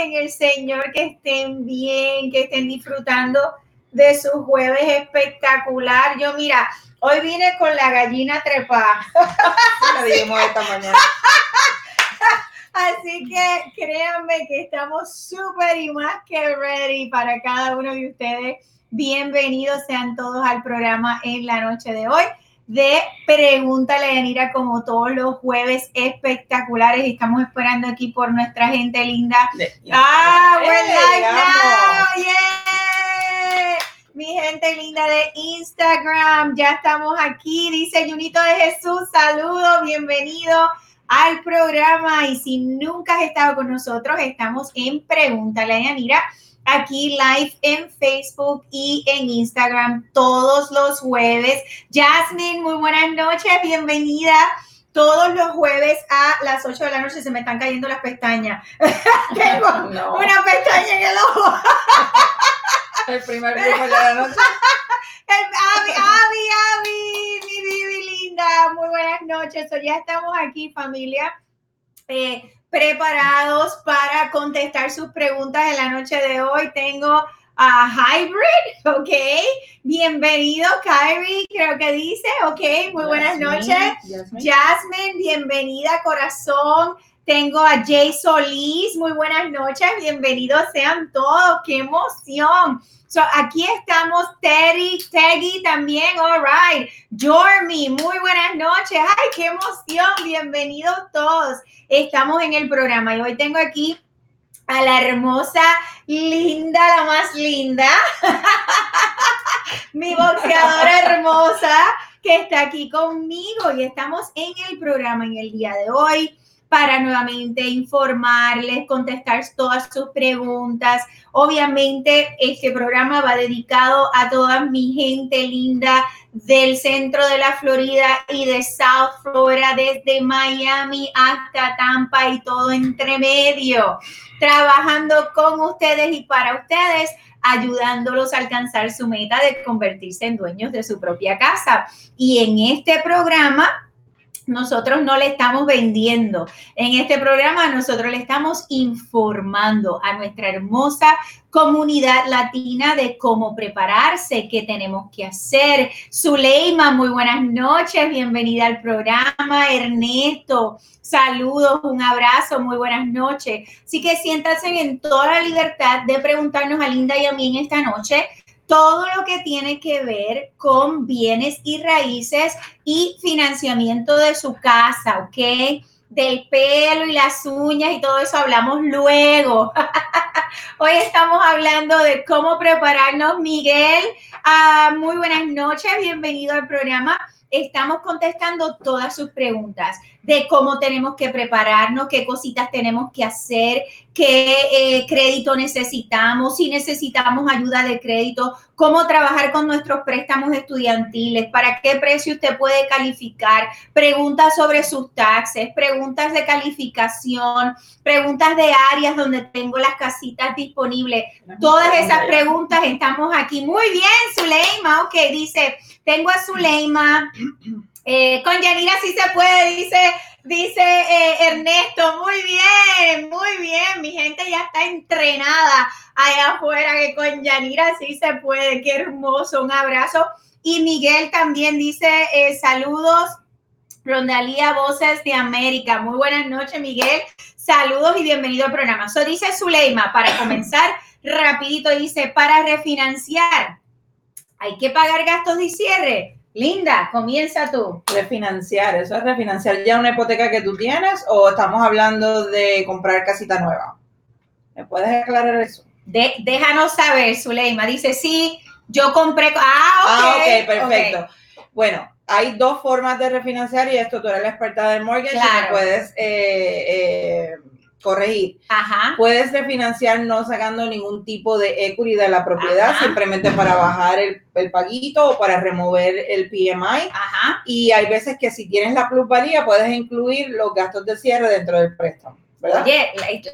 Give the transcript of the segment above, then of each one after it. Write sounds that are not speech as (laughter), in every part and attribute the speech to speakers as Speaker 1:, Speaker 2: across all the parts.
Speaker 1: en el Señor que estén bien, que estén disfrutando de su jueves espectacular. Yo, mira, hoy vine con la gallina trepada.
Speaker 2: esta mañana. (laughs)
Speaker 1: Así que créanme que estamos súper y más que ready para cada uno de ustedes. Bienvenidos sean todos al programa en la noche de hoy de Pregúntale a Yanira como todos los jueves espectaculares. Estamos esperando aquí por nuestra gente linda. Ah, buen live Yeah. Mi gente linda de Instagram, ya estamos aquí. Dice Junito de Jesús, saludos, bienvenido al programa. Y si nunca has estado con nosotros, estamos en Pregúntale a Yanira aquí live en Facebook y en Instagram todos los jueves. Jasmine, muy buenas noches, bienvenida. Todos los jueves a las 8 de la noche se me están cayendo las pestañas. (laughs) Tengo (laughs) una pestaña en el ojo.
Speaker 2: el primer grupo de la noche.
Speaker 1: Avi, Avi, Avi, mi Bibi linda. Muy buenas noches. Hoy ya estamos aquí, familia. Eh, preparados para contestar sus preguntas en la noche de hoy. Tengo a Hybrid, (laughs) ok. Bienvenido, Kyrie, creo que dice, ok. Muy buenas noches. Jasmine. bienvenida, corazón. Tengo a Jay Solís, muy buenas noches, bienvenidos sean todos, qué emoción. So, aquí estamos, Terry, Teggy también, all right. Jormi, muy buenas noches. Ay, qué emoción, bienvenidos todos. Estamos en el programa y hoy tengo aquí a la hermosa, linda, la más linda, (laughs) mi boxeadora hermosa que está aquí conmigo y estamos en el programa en el día de hoy para nuevamente informarles, contestar todas sus preguntas. Obviamente, este programa va dedicado a toda mi gente linda del centro de la Florida y de South Florida, desde Miami hasta Tampa y todo entre medio, trabajando con ustedes y para ustedes ayudándolos a alcanzar su meta de convertirse en dueños de su propia casa. Y en este programa nosotros no le estamos vendiendo. En este programa nosotros le estamos informando a nuestra hermosa comunidad latina de cómo prepararse, qué tenemos que hacer. Zuleima, muy buenas noches, bienvenida al programa. Ernesto, saludos, un abrazo, muy buenas noches. Así que siéntanse en toda la libertad de preguntarnos a Linda y a mí en esta noche todo lo que tiene que ver con bienes y raíces y financiamiento de su casa, ¿ok? Del pelo y las uñas y todo eso hablamos luego. (laughs) Hoy estamos hablando de cómo prepararnos. Miguel, ah, muy buenas noches, bienvenido al programa estamos contestando todas sus preguntas de cómo tenemos que prepararnos, qué cositas tenemos que hacer, qué eh, crédito necesitamos, si necesitamos ayuda de crédito, cómo trabajar con nuestros préstamos estudiantiles, para qué precio usted puede calificar, preguntas sobre sus taxes, preguntas de calificación, preguntas de áreas donde tengo las casitas disponibles. Todas esas preguntas estamos aquí. Muy bien, Zuleima, ok, dice, tengo a Zuleima. Eh, con Yanira sí se puede, dice, dice eh, Ernesto. Muy bien, muy bien. Mi gente ya está entrenada allá afuera, que con Yanira sí se puede. Qué hermoso, un abrazo. Y Miguel también dice eh, saludos. Rondalía Voces de América. Muy buenas noches, Miguel. Saludos y bienvenido al programa. So dice Zuleima, para comenzar, rapidito dice, para refinanciar, hay que pagar gastos de cierre. Linda, comienza tú.
Speaker 2: Refinanciar, ¿eso es refinanciar ya una hipoteca que tú tienes o estamos hablando de comprar casita nueva? ¿Me puedes aclarar eso?
Speaker 1: déjanos saber, Zuleima. Dice, sí, yo compré. Ah,
Speaker 2: ah ok. perfecto. Bueno, hay dos formas de refinanciar y esto tú eres la experta del mortgage claro. y puedes eh, eh, corregir.
Speaker 1: Ajá.
Speaker 2: Puedes refinanciar no sacando ningún tipo de equity de la propiedad, simplemente para bajar el, el, paguito o para remover el PMI.
Speaker 1: Ajá.
Speaker 2: Y hay veces que si tienes la plusvalía, puedes incluir los gastos de cierre dentro del préstamo. ¿verdad?
Speaker 1: Oye,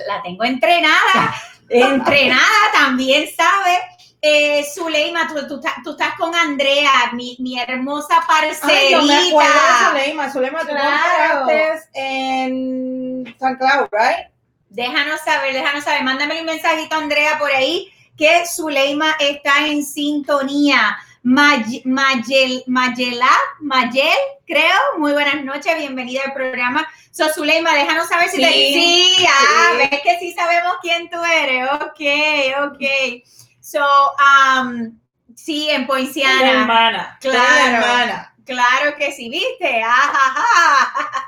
Speaker 1: la, tengo entrenada, (laughs) entrenada, también sabe eh, Zuleima, tú, tú, tú, estás con Andrea, mi, mi hermosa parcerita. Ay,
Speaker 2: me acuerdo de Zuleima. Zuleima, tú claro. en San Cloud, right?
Speaker 1: Déjanos saber, déjanos saber. Mándame un mensajito, Andrea, por ahí, que Zuleima está en sintonía. Mayel, Mayela, Mayel, creo. Muy buenas noches, bienvenida al programa. So, Zuleima, déjanos saber si te... Sí, ah, ves que sí sabemos quién tú eres. Ok, ok. So, um, sí, en Poinciana.
Speaker 2: hermana.
Speaker 1: Claro. hermana. Claro que sí, ¿viste?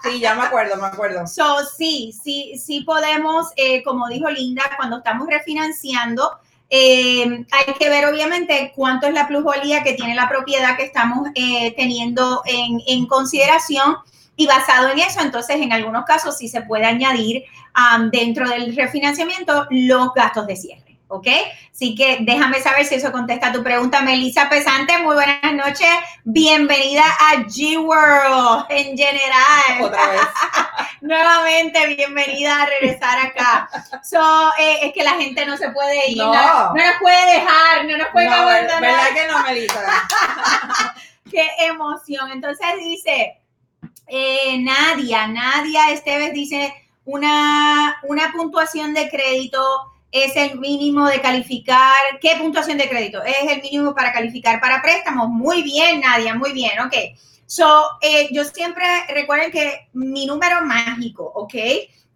Speaker 2: Sí, ya me acuerdo, me acuerdo.
Speaker 1: So, sí, sí, sí podemos, eh, como dijo Linda, cuando estamos refinanciando, eh, hay que ver obviamente cuánto es la plusvalía que tiene la propiedad que estamos eh, teniendo en, en, consideración y basado en eso, entonces en algunos casos sí se puede añadir um, dentro del refinanciamiento los gastos de cierre. ¿Ok? Así que déjame saber si eso contesta tu pregunta. Melissa Pesante, muy buenas noches. Bienvenida a G-World en general.
Speaker 2: Otra vez. (laughs)
Speaker 1: Nuevamente, bienvenida a regresar acá. So, eh, es que la gente no se puede ir, no, no, nos puede dejar, no nos puede no, abandonar.
Speaker 2: ¿Verdad que no, Melissa? (laughs)
Speaker 1: Qué emoción. Entonces dice, eh, Nadia, Nadia Esteves dice una, una puntuación de crédito es el mínimo de calificar. ¿Qué puntuación de crédito? Es el mínimo para calificar para préstamos. Muy bien, Nadia, muy bien, ok. So, eh, yo siempre recuerden que mi número mágico, ok,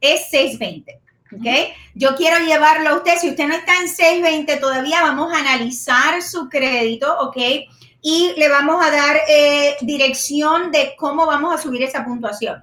Speaker 1: es 620. ¿ok? Yo quiero llevarlo a usted, si usted no está en 620 todavía, vamos a analizar su crédito, ¿ok? Y le vamos a dar eh, dirección de cómo vamos a subir esa puntuación.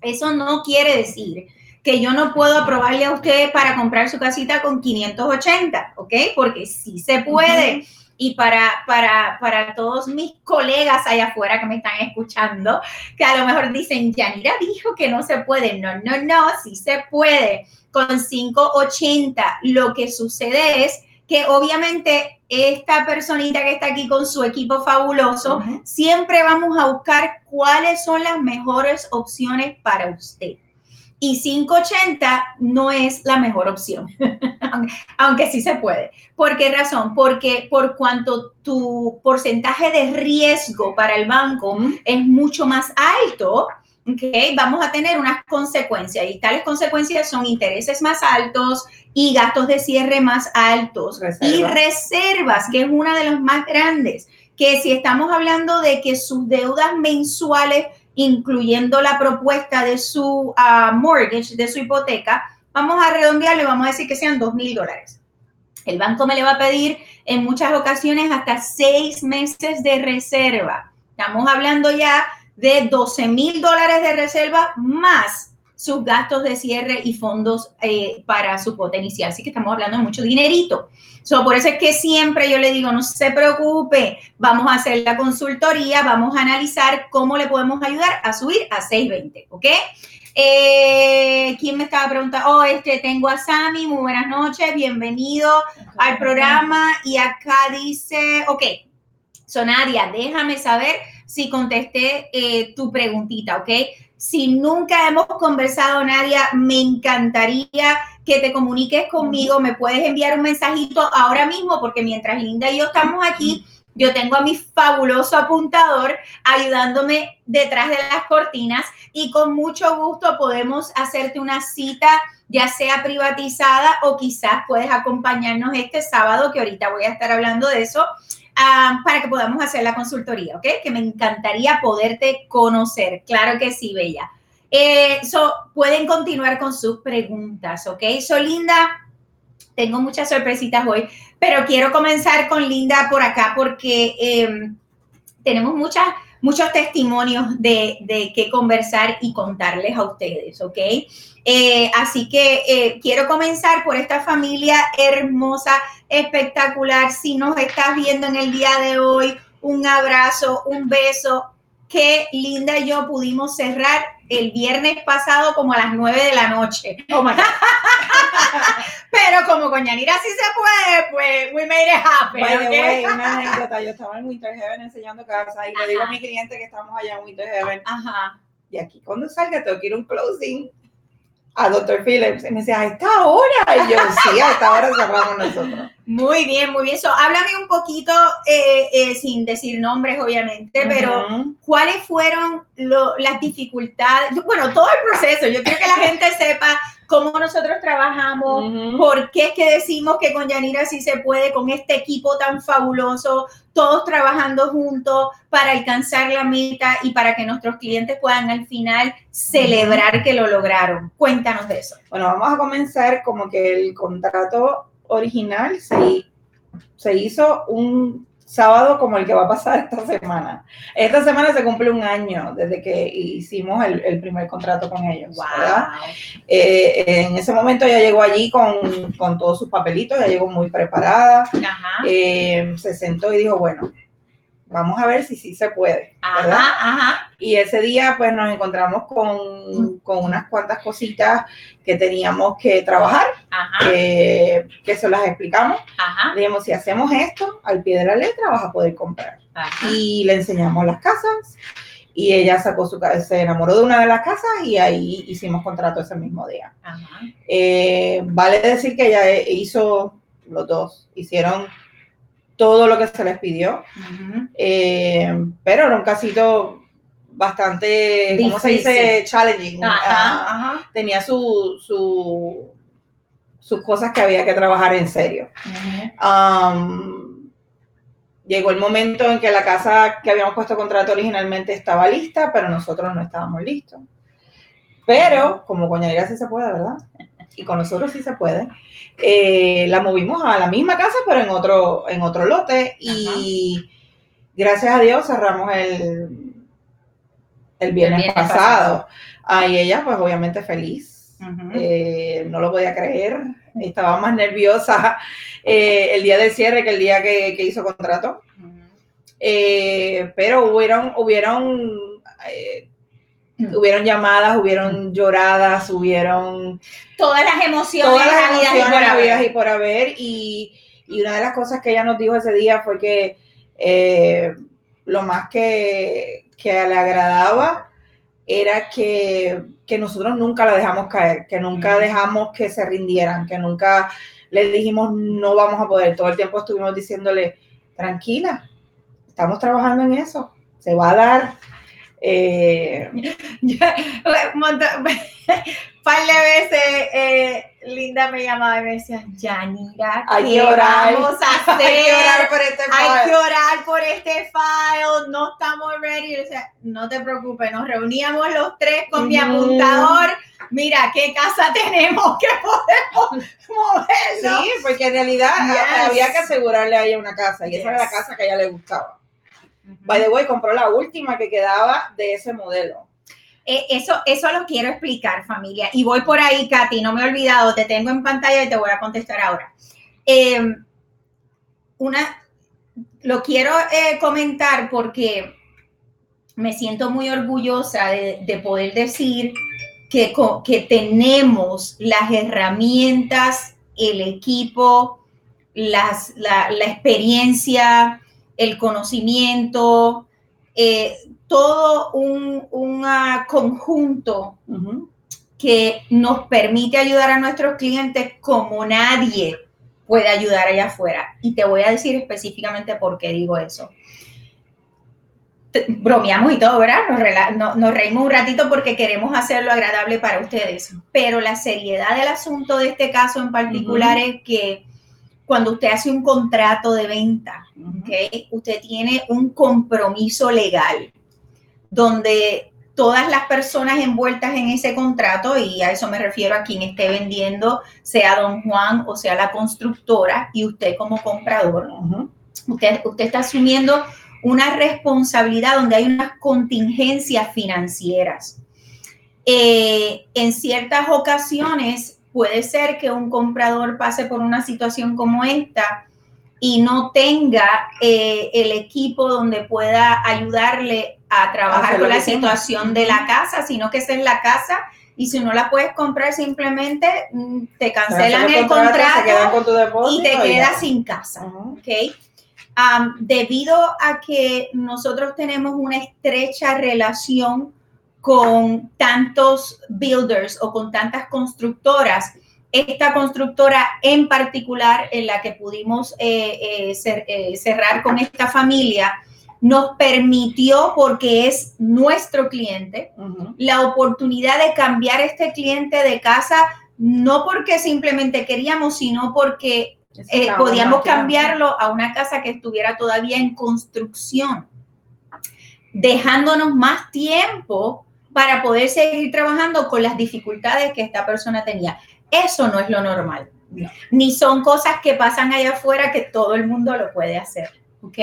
Speaker 1: Eso no quiere decir que yo no puedo aprobarle a usted para comprar su casita con 580, ¿ok? Porque sí se puede. Y para, para, para todos mis colegas allá afuera que me están escuchando, que a lo mejor dicen, Yanira dijo que no se puede. No, no, no, sí se puede. Con 580, lo que sucede es que obviamente esta personita que está aquí con su equipo fabuloso, siempre vamos a buscar cuáles son las mejores opciones para usted y 580 no es la mejor opción, (laughs) aunque sí se puede. ¿Por qué razón? Porque por cuanto tu porcentaje de riesgo para el banco es mucho más alto, okay, vamos a tener unas consecuencias y tales consecuencias son intereses más altos y gastos de cierre más altos y reservas, que es una de las más grandes, que si estamos hablando de que sus deudas mensuales incluyendo la propuesta de su uh, mortgage, de su hipoteca, vamos a redondearle, vamos a decir que sean dos mil dólares. El banco me le va a pedir en muchas ocasiones hasta seis meses de reserva. Estamos hablando ya de 12 mil dólares de reserva más sus gastos de cierre y fondos eh, para su cuota inicial. Así que estamos hablando de mucho dinerito. So, por eso es que siempre yo le digo, no se preocupe, vamos a hacer la consultoría, vamos a analizar cómo le podemos ayudar a subir a 620, ¿ok? Eh, ¿Quién me estaba preguntando? Oh, este, tengo a Sami, muy buenas noches, bienvenido al programa. Y acá dice, ok, Sonadia, déjame saber si contesté eh, tu preguntita, ¿ok? Si nunca hemos conversado, Nadia, me encantaría que te comuniques conmigo. Me puedes enviar un mensajito ahora mismo porque mientras Linda y yo estamos aquí, yo tengo a mi fabuloso apuntador ayudándome detrás de las cortinas y con mucho gusto podemos hacerte una cita, ya sea privatizada o quizás puedes acompañarnos este sábado, que ahorita voy a estar hablando de eso Ah, para que podamos hacer la consultoría, ¿ok? Que me encantaría poderte conocer. Claro que sí, Bella. Eh, pueden continuar con sus preguntas, ¿ok? So, Linda, tengo muchas sorpresitas hoy, pero quiero comenzar con Linda por acá porque em, tenemos muchas, muchos testimonios de, de qué conversar y contarles a ustedes, ¿ok? Eh, así que eh, quiero comenzar por esta familia hermosa, espectacular. Si nos estás viendo en el día de hoy, un abrazo, un beso. Qué linda y yo pudimos cerrar el viernes pasado como a las nueve de la noche. Oh (laughs) Pero como con Yanira sí se puede, pues we made it happen.
Speaker 2: By una anécdota, yo estaba en Winter Heaven enseñando casa y le digo a mi cliente que estamos allá en Winter Heaven.
Speaker 1: Ajá.
Speaker 2: Y aquí cuando salga tengo que ir a un closing a Dr. Phillips. Y me decía, a esta hora. Y yo, sí, a esta hora cerramos nosotros.
Speaker 1: Muy bien, muy bien. So, háblame un poquito, eh, eh, sin decir nombres, obviamente, pero ¿cuáles fueron las dificultades? Bueno, todo el proceso. Yo quiero que la gente sepa cómo nosotros trabajamos, por qué es que decimos que con Yanira sí se puede, con este equipo tan fabuloso, todos trabajando juntos para alcanzar la meta y para que nuestros clientes puedan al final celebrar que lo lograron. Cuéntanos de eso.
Speaker 2: Bueno, vamos a comenzar como que el contrato original se, se hizo un sábado como el que va a pasar esta semana. Esta semana se cumple un año desde que hicimos el, primer contrato con ellos. Eh, en ese momento ella llegó allí con, todos sus papelitos, ya llegó muy preparada. Eh, se sentó y dijo, bueno, vamos a ver si sí se puede. Y ese día pues nos encontramos con, unas cuantas cositas que teníamos que trabajar, que, se las explicamos. Dijimos, si hacemos esto al pie de la letra vas a poder comprar. Y le enseñamos las casas y ella sacó su se enamoró de una de las casas y ahí hicimos contrato ese mismo día. Eh, vale decir que ella hizo los dos, hicieron todo lo que se les pidió, eh, pero era un casito bastante, ¿cómo se dice? Challenging. Ah, tenía su, su, sus cosas que había que trabajar en serio. Um, llegó el momento en que la casa que habíamos puesto contrato originalmente estaba lista, pero nosotros no estábamos listos. Pero, como con sí se puede, ¿verdad? y con nosotros sí se puede, eh, la movimos a la misma casa, pero en otro, en otro lote. Y gracias a Dios cerramos el, el viernes, pasado. Ahí ella, pues obviamente feliz. Eh, no lo podía creer. Estaba más nerviosa eh, el día del cierre que el día que, hizo contrato. pero hubieron, hubieron. Hubieron llamadas, hubieron lloradas, hubieron...
Speaker 1: Todas las emociones,
Speaker 2: todas las emociones y por haber. Y, una de las cosas que ella nos dijo ese día fue que eh, lo más que, le agradaba era que, nosotros nunca la dejamos caer, que nunca dejamos que se rindieran, que nunca le dijimos no vamos a poder. Todo el tiempo estuvimos diciéndole, tranquila, estamos trabajando en eso, se va a dar eh, (laughs) (laughs)
Speaker 1: par de veces eh, Linda me llamaba y me decía, Yanira,
Speaker 2: hay que orar,
Speaker 1: vamos a hacer? (laughs) hay que orar por este file. Hay que orar por este file, no estamos ready. no te preocupes, nos reuníamos los tres con mi apuntador. Mira, qué casa (laughs) tenemos que podemos moverlo.
Speaker 2: Sí, porque en realidad había que asegurarle a ella una casa y esa era la casa que a ella le gustaba. By the way, compró la última que quedaba de ese modelo.
Speaker 1: Eh, eso, eso lo quiero explicar, familia. Y voy por ahí, Katy, no me he olvidado, te tengo en pantalla y te voy a contestar ahora. Em, una, lo quiero eh, comentar porque me siento muy orgullosa de, poder decir que, que tenemos las herramientas, el equipo, las, la, la experiencia, el conocimiento, eh, todo un, ah, conjunto que nos permite ayudar a nuestros clientes como nadie puede ayudar allá afuera. Y te voy a decir específicamente por qué digo eso. Bromeamos y todo, ¿verdad? Nos, nos, reímos un ratito porque queremos hacerlo agradable para ustedes. Pero la seriedad del asunto de este caso en particular es que cuando usted hace un contrato de venta, usted tiene un compromiso legal donde todas las personas envueltas en ese contrato, y a eso me refiero a quien esté vendiendo, sea don Juan o sea la constructora, y usted como comprador, usted, usted está asumiendo una responsabilidad donde hay unas contingencias financieras. Eh, en ciertas ocasiones puede ser que un comprador pase por una situación como esta y no tenga eh, el equipo donde pueda ayudarle a trabajar con la situación de la casa, sino que esa es la casa y si no la puedes comprar simplemente mm, te cancelan el contrato, y te quedas sin casa. debido a que nosotros tenemos una estrecha relación con tantos builders o con tantas constructoras. Esta constructora en particular en la que pudimos eh, eh, cerrar con esta familia nos permitió, porque es nuestro cliente, la oportunidad de cambiar este cliente de casa, no porque simplemente queríamos, sino porque eh, podíamos cambiarlo a una casa que estuviera todavía en construcción, dejándonos más tiempo para poder seguir trabajando con las dificultades que esta persona tenía. Eso no es lo normal. Ni son cosas que pasan allá afuera que todo el mundo lo puede hacer. ¿Ok?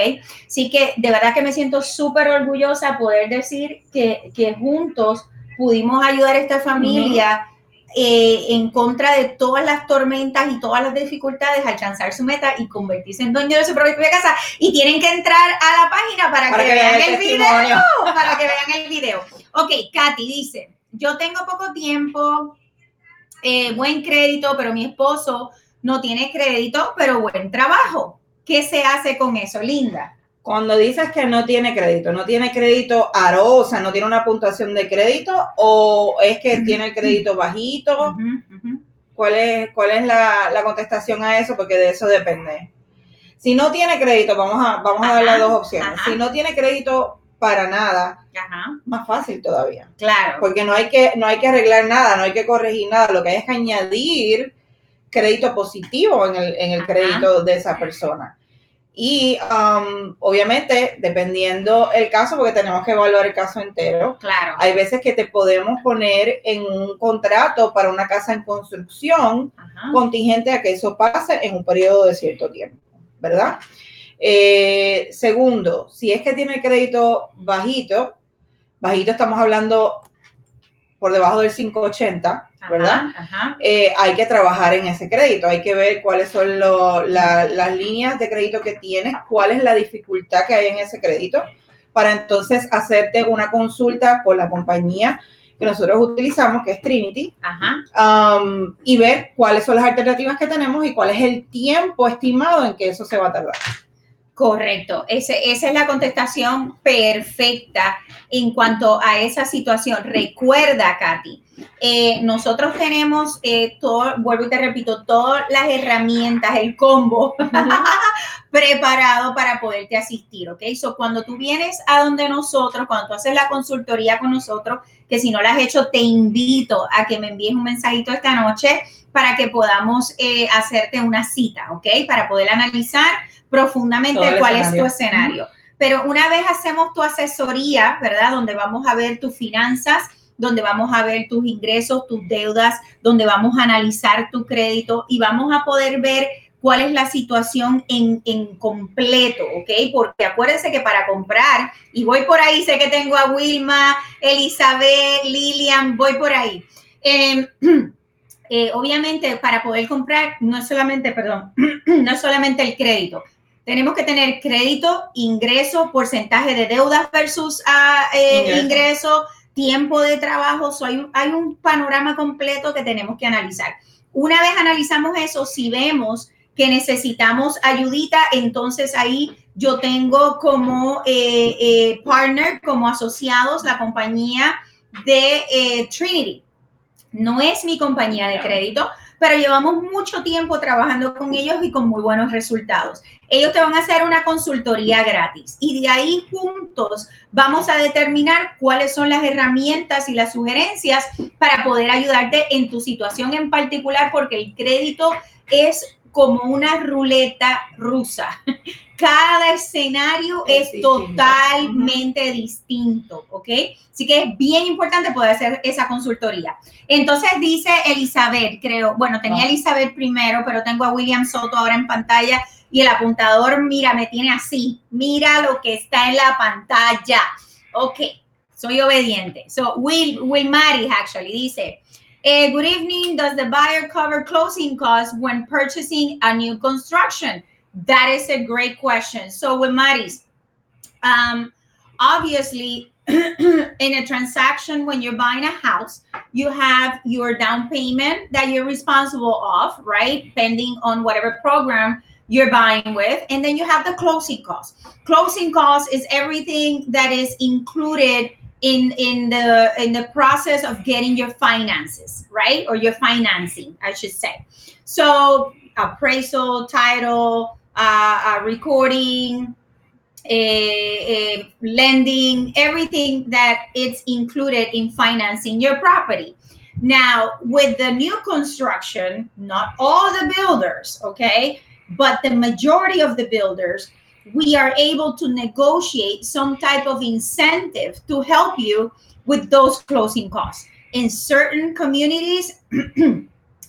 Speaker 1: Así que de verdad que me siento súper orgullosa poder decir que, que, juntos pudimos ayudar a esta familia eh, en contra de todas las tormentas y todas las dificultades, alcanzar su meta y convertirse en dueño de su propia casa. Y tienen que entrar a la página para, que, vean el, video. (laughs) Para que vean el video. Ok, Katy dice, yo tengo poco tiempo, eh, buen crédito, pero mi esposo no tiene crédito, pero buen trabajo. ¿Qué se hace con eso, Linda?
Speaker 2: Cuando dices que no tiene crédito, ¿no tiene crédito arosa, no tiene una puntuación de crédito o es que tiene el crédito bajito? ¿Cuál es, cuál es la, contestación a eso? Porque de eso depende. Si no tiene crédito, vamos a, vamos a dar las dos opciones. Si no tiene crédito para nada, más fácil todavía.
Speaker 1: Claro.
Speaker 2: Porque no hay, que, no hay que arreglar nada, no hay que corregir nada. Lo que hay es que añadir crédito positivo en el, en el crédito de esa persona. Y um, obviamente, dependiendo el caso, porque tenemos que evaluar el caso entero.
Speaker 1: Claro.
Speaker 2: Hay veces que te podemos poner en un contrato para una casa en construcción contingente a que eso pase en un periodo de cierto tiempo, ¿verdad? Eh, segundo, si es que tiene crédito bajito, bajito estamos hablando por debajo del 580, ¿verdad? Eh, hay que trabajar en ese crédito, hay que ver cuáles son las líneas de crédito que tienes, cuál es la dificultad que hay en ese crédito, para entonces hacerte una consulta con la compañía que nosotros utilizamos, que es Trinity, um, y ver cuáles son las alternativas que tenemos y cuál es el tiempo estimado en que eso se va a tardar.
Speaker 1: Correcto, esa es la contestación perfecta en cuanto a esa situación. Recuerda, Katy, eh, nosotros tenemos eh, todo, vuelvo y te repito, todas las herramientas, el combo (laughs) preparado para poderte asistir, ¿ok? So, cuando tú vienes a donde nosotros, cuando tú haces la consultoría con nosotros, que si no la has hecho, te invito a que me envíes un mensajito esta noche para que podamos eh, hacerte una cita, ¿ok? Para poder analizar profundamente cuál es tu escenario. Pero una vez hacemos tu asesoría, ¿verdad? Donde vamos a ver tus finanzas, donde vamos a ver tus ingresos, tus deudas, donde vamos a analizar tu crédito y vamos a poder ver cuál es la situación en, en, completo, ¿ok? Porque acuérdense que para comprar, y voy por ahí, sé que tengo a Wilma, Elizabeth, Lilian, voy por ahí. Em, (clears throat) eh, obviamente, para poder comprar, no es solamente, perdón, (clears throat) no es solamente el crédito, tenemos que tener crédito, ingreso, porcentaje de deudas versus eh, ingreso. tiempo de trabajo. hay, un panorama completo que tenemos que analizar. Una vez analizamos eso, si vemos que necesitamos ayudita, entonces ahí yo tengo como eh, eh, partner, como asociados, la compañía de Trinity. No es mi compañía de crédito, pero llevamos mucho tiempo trabajando con ellos y con muy buenos resultados. Ellos te van a hacer una consultoría gratis y de ahí juntos vamos a determinar cuáles son las herramientas y las sugerencias para poder ayudarte en tu situación en particular, porque el crédito es como una ruleta rusa. (laughs) Cada escenario es, totalmente distinto, ¿ok? Así que es bien importante poder hacer esa consultoría. Entonces dice Elizabeth, creo, bueno, tenía ah. Elizabeth primero, pero tengo a William Soto ahora en pantalla y el apuntador, mira, me tiene así, mira lo que está en la pantalla. Ok, soy obediente. So, Will, Will Maris actually dice, eh, good evening, does the buyer cover closing costs when purchasing a new construction? That is a great question. So, Will Maris, um, obviously, (clears throat) in a transaction when you're buying a house you have your down payment that you're responsible of right depending on whatever program you're buying with and then you have the closing costs closing costs is everything that is included in in the in the process of getting your finances right? Or your financing i should say. So appraisal title uh, uh, recording uh, lending everything that it's included in financing your property. Now with the new construction not all the builders okay? But the majority of the builders we are able to negotiate some type of incentive to help you with those closing costs. In certain communities, (clears throat)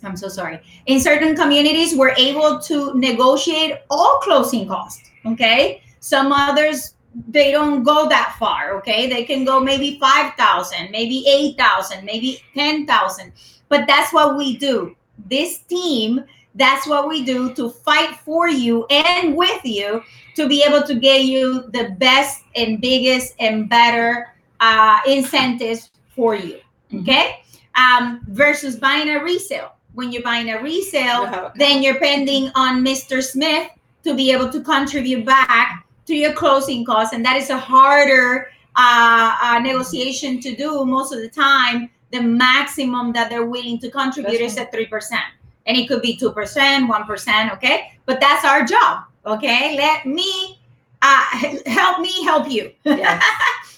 Speaker 1: I'm so sorry. In certain communities, we're able to negotiate all closing costs. Okay. Some others, they don't go that far. Okay. They can go maybe 5,000, maybe 8,000, maybe 10,000. But that's what we do. This team, that's what we do to fight for you and with you to be able to get you the best and biggest and better uh, incentives for you. Mm-hmm. Okay. Um, versus buying a resale. When you're buying a resale, then you're pending on Mr. Smith to be able to contribute back to your closing costs. And that is a harder uh, uh, negotiation to do most of the time. The maximum that they're willing to contribute that's is at 3%. And it could be 2%, 1%. Okay. But that's our job Okay, let me uh, (laughs) help me help you. Yes.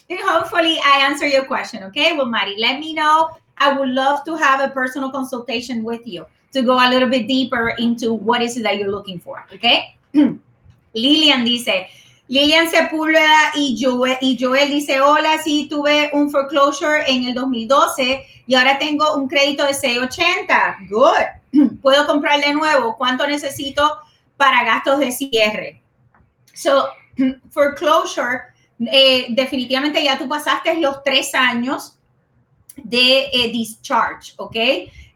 Speaker 1: (laughs) hopefully, I answer your question. Okay, well, Mari, let me know. I would love to have a personal consultation with you to go a little bit deeper into what is it that you're looking for. Okay, (clears throat) Lilian dice. Lilian Sepúlveda y Joel, y Joel dice, hola, sí, tuve un foreclosure en el 2012 y ahora tengo un crédito de 680. Good. (clears throat) Puedo comprar de nuevo. ¿Cuánto necesito para gastos de cierre. So, (clears throat) foreclosure, eh, definitivamente ya tú pasaste los tres años de eh, discharge, ¿ok?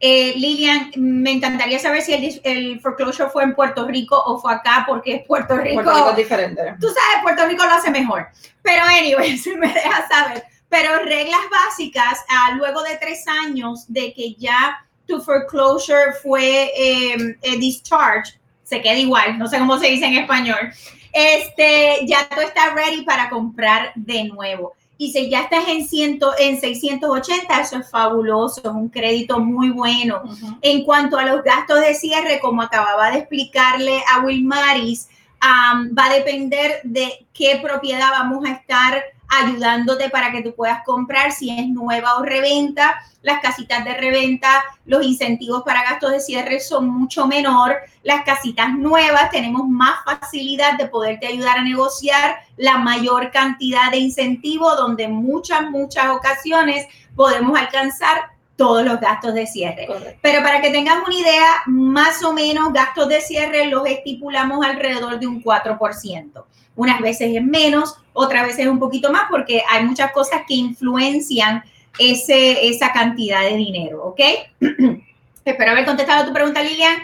Speaker 1: Eh, Lilian, me encantaría saber si el, el, foreclosure fue en Puerto Rico o fue acá, porque Puerto Rico.
Speaker 2: Puerto Rico es diferente.
Speaker 1: Tú sabes, Puerto Rico lo hace mejor. Pero, anyway, si (laughs) me dejas saber. Pero reglas básicas, ah, luego de tres años de que ya tu foreclosure fue eh, discharge, se queda igual, no sé cómo se dice en español. Este, ya tú estás ready para comprar de nuevo. Y si ya estás en, ciento, en 680, eso es fabuloso, es un crédito muy bueno. En cuanto a los gastos de cierre, como acababa de explicarle a Wilmaris, va a depender de qué propiedad vamos a estar ayudándote para que tú puedas comprar si es nueva o reventa. Las casitas de reventa, los incentivos para gastos de cierre son mucho menor. Las casitas nuevas tenemos más facilidad de poderte ayudar a negociar la mayor cantidad de incentivos donde en muchas, muchas ocasiones podemos alcanzar todos los gastos de cierre. Pero para que tengas una idea, más o menos gastos de cierre los estipulamos alrededor de un 4%. Unas veces es menos, otras veces es un poquito más, porque hay muchas cosas que influencian ese, esa cantidad de dinero, ¿ok? (clears throat) Espero haber contestado tu pregunta, Lilian.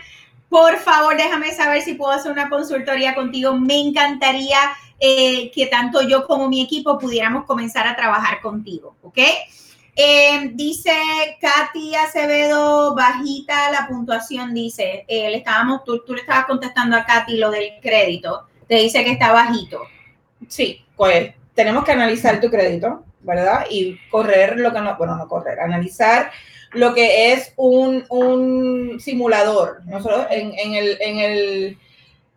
Speaker 1: Por favor, déjame saber si puedo hacer una consultoría contigo. Me encantaría eh, que tanto yo como mi equipo pudiéramos comenzar a trabajar contigo, ¿ok? Eh, dice Katy Acevedo, bajita la puntuación, dice, eh, le estábamos, tú, tú, le estabas contestando a Katy lo del crédito, te dice que está bajito.
Speaker 2: Sí, pues tenemos que analizar tu crédito, ¿verdad? Y correr lo que no, bueno, no correr, analizar lo que es un, un simulador. Nosotros en, en, el, en el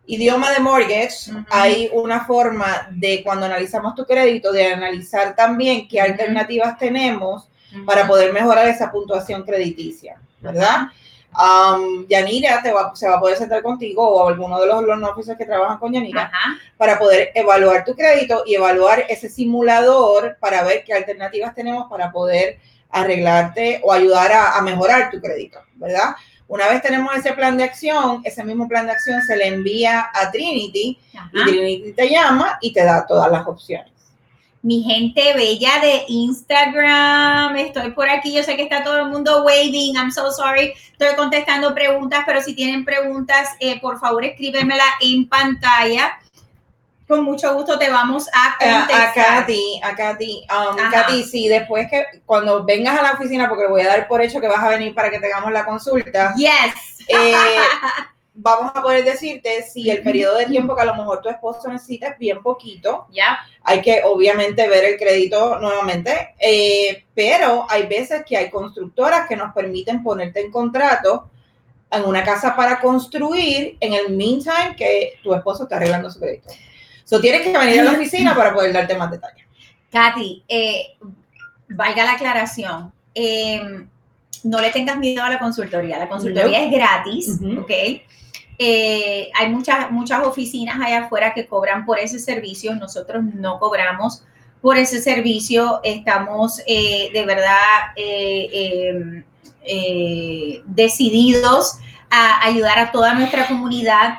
Speaker 2: idioma de mortgage hay una forma de cuando analizamos tu crédito, de analizar también qué alternativas tenemos para poder mejorar esa puntuación crediticia, ¿verdad? Um, Yanira te va, se va a poder sentar contigo o alguno de los loan officers que trabajan con Yanira para poder evaluar tu crédito y evaluar ese simulador para ver qué alternativas tenemos para poder arreglarte o ayudar a, mejorar tu crédito, ¿verdad? Una vez tenemos ese plan de acción, ese mismo plan de acción se le envía a Trinity y Trinity te llama y te da todas las opciones
Speaker 1: mi gente bella de Instagram, estoy por aquí, yo sé que está todo el mundo waving, I'm so sorry, estoy contestando preguntas, pero si tienen preguntas, eh, por favor escríbemela en pantalla. Con mucho gusto te vamos a
Speaker 2: contestar. a Katy, a Katy, um, Katy, sí, después que cuando vengas a la oficina, porque voy a dar por hecho que vas a venir para que tengamos la consulta.
Speaker 1: Yes.
Speaker 2: Eh, (laughs) vamos a poder decirte si el periodo de tiempo que a lo mejor tu esposo necesita es bien poquito.
Speaker 1: Ya.
Speaker 2: Hay que obviamente ver el crédito nuevamente, eh, pero hay veces que hay constructoras que nos permiten ponerte en contrato en una casa para construir en el meantime que tu esposo está arreglando su crédito. So tienes que venir a la oficina para poder darte más detalles.
Speaker 1: Katy, eh, valga la aclaración. eh, no le tengas miedo a la consultoría. La consultoría es gratis. ¿ok? Eh, hay muchas, muchas oficinas allá afuera que cobran por ese servicio. Nosotros no cobramos por ese servicio. Estamos eh, de verdad eh, eh, decididos a ayudar a toda nuestra comunidad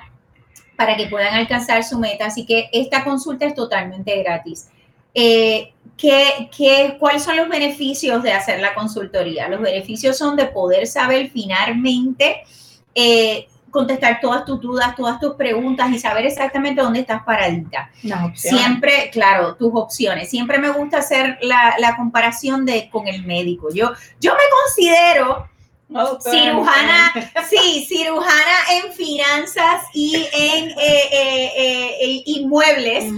Speaker 1: para que puedan alcanzar su meta. Así que esta consulta es totalmente gratis. Eh, ¿qué, qué, cuáles son los beneficios de hacer la consultoría? Los beneficios son de poder saber finalmente eh, contestar todas tus dudas, todas tus preguntas y saber exactamente dónde estás paradita. Siempre, claro, tus opciones. Siempre me gusta hacer la, la comparación de, con el médico. Yo, yo me considero
Speaker 2: doctora,
Speaker 1: cirujana, sí, cirujana en finanzas y en eh, eh, eh, eh, inmuebles.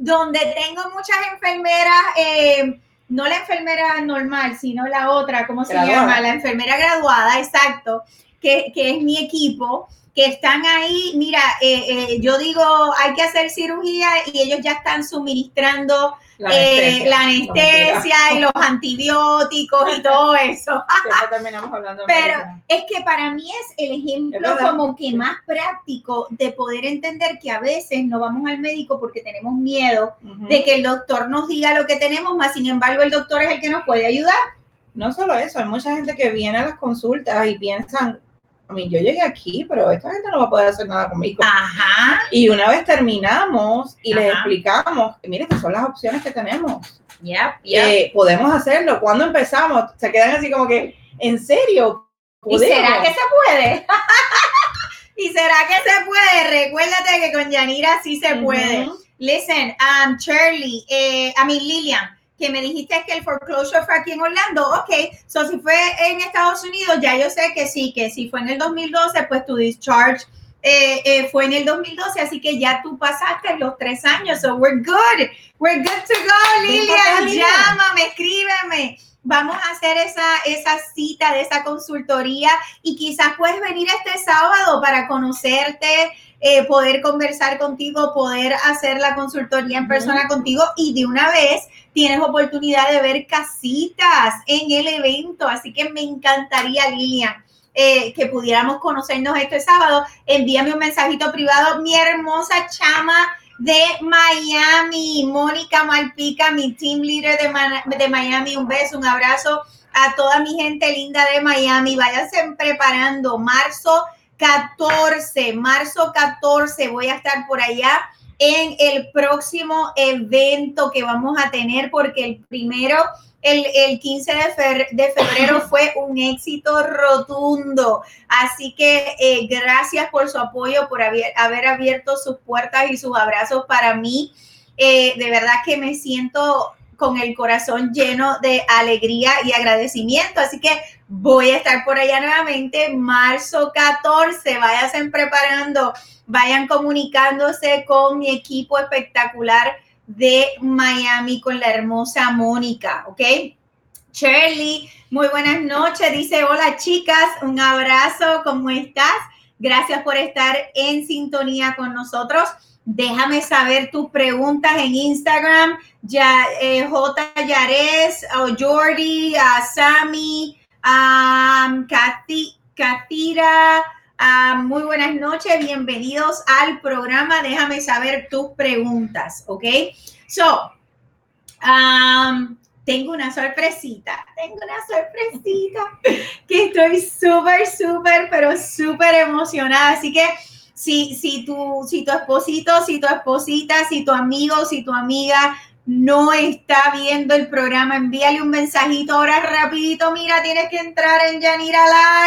Speaker 1: Donde tengo muchas enfermeras, eh, no la enfermera normal, sino la otra, ¿cómo se
Speaker 2: Graduada.
Speaker 1: llama? La enfermera graduada, exacto, que, que es mi equipo, que están ahí, mira, eh, eh, yo digo, hay que hacer cirugía y ellos ya están suministrando
Speaker 2: La
Speaker 1: eh, la
Speaker 2: anestesia.
Speaker 1: y los antibióticos y todo eso. (laughs)
Speaker 2: Terminamos hablando
Speaker 1: Pero es que para mí es el ejemplo como que más práctico de poder entender que a veces no vamos al médico porque tenemos miedo de que el doctor nos diga lo que tenemos, más sin embargo el doctor es el que nos puede ayudar.
Speaker 2: No solo eso, hay mucha gente que viene a las consultas y piensan, a mí yo llegué aquí, pero esta gente no va a poder hacer nada conmigo.
Speaker 1: Ajá,
Speaker 2: Y una vez terminamos y les explicamos, mire, estas son las opciones que tenemos.
Speaker 1: ya.
Speaker 2: Eh, podemos hacerlo. Cuando empezamos, se quedan así como que, ¿en serio?
Speaker 1: ¿Y será que se puede? (laughs) ¿Y será que se puede? Recuérdate que con Yanira sí se puede. Listen, um, Shirley, eh, a mí Lilian, que me dijiste que el foreclosure fue aquí en Orlando, ok, so si fue en Estados Unidos, ya yo sé que sí, que si fue en el 2012, pues tu discharge eh, eh, fue en el 2012, así que ya tú pasaste los tres años, so we're good, we're good to go, Lilian. llámame, escríbeme. Vamos a hacer esa, esa cita de esa consultoría y quizás puedes venir este sábado para conocerte, eh, poder conversar contigo, poder hacer la consultoría en persona contigo y de una vez tienes oportunidad de ver casitas en el evento. Así que me encantaría, Lilian, eh, que pudiéramos conocernos este sábado. Envíame un mensajito privado, mi hermosa chama de Miami, Mónica Malpica, mi team leader de, de Miami. Un beso, un abrazo a toda mi gente linda de Miami. Váyanse preparando. Marzo 14, marzo 14, voy a estar por allá en el próximo evento que vamos a tener, porque el primero, el, el 15 de, fe- de febrero (laughs) fue un éxito rotundo. Así que eh, gracias por su apoyo, por haber, haber abierto sus puertas y sus abrazos para mí. Eh, de verdad que me siento con el corazón lleno de alegría y agradecimiento. Así que voy a estar por allá nuevamente, marzo 14. Váyanse preparando, vayan comunicándose con mi equipo espectacular de Miami, con la hermosa Mónica, ¿ok? Shirley, muy buenas noches. Dice, hola chicas, un abrazo, ¿cómo estás? Gracias por estar en sintonía con nosotros. Déjame saber tus preguntas en Instagram. Ya, eh, J. Yares, o Jordi, a Sammy, a Katy, Katira. Ah, muy buenas noches, bienvenidos al programa. Déjame saber tus preguntas, ¿ok? So, tengo una sorpresita, tengo una sorpresita (laughs) que estoy súper, súper, pero súper emocionada. Así que si, si, tu, si tu esposito, si tu esposita, si tu amigo, si tu amiga no está viendo el programa, envíale un mensajito ahora rapidito. Mira, tienes que entrar en Yanira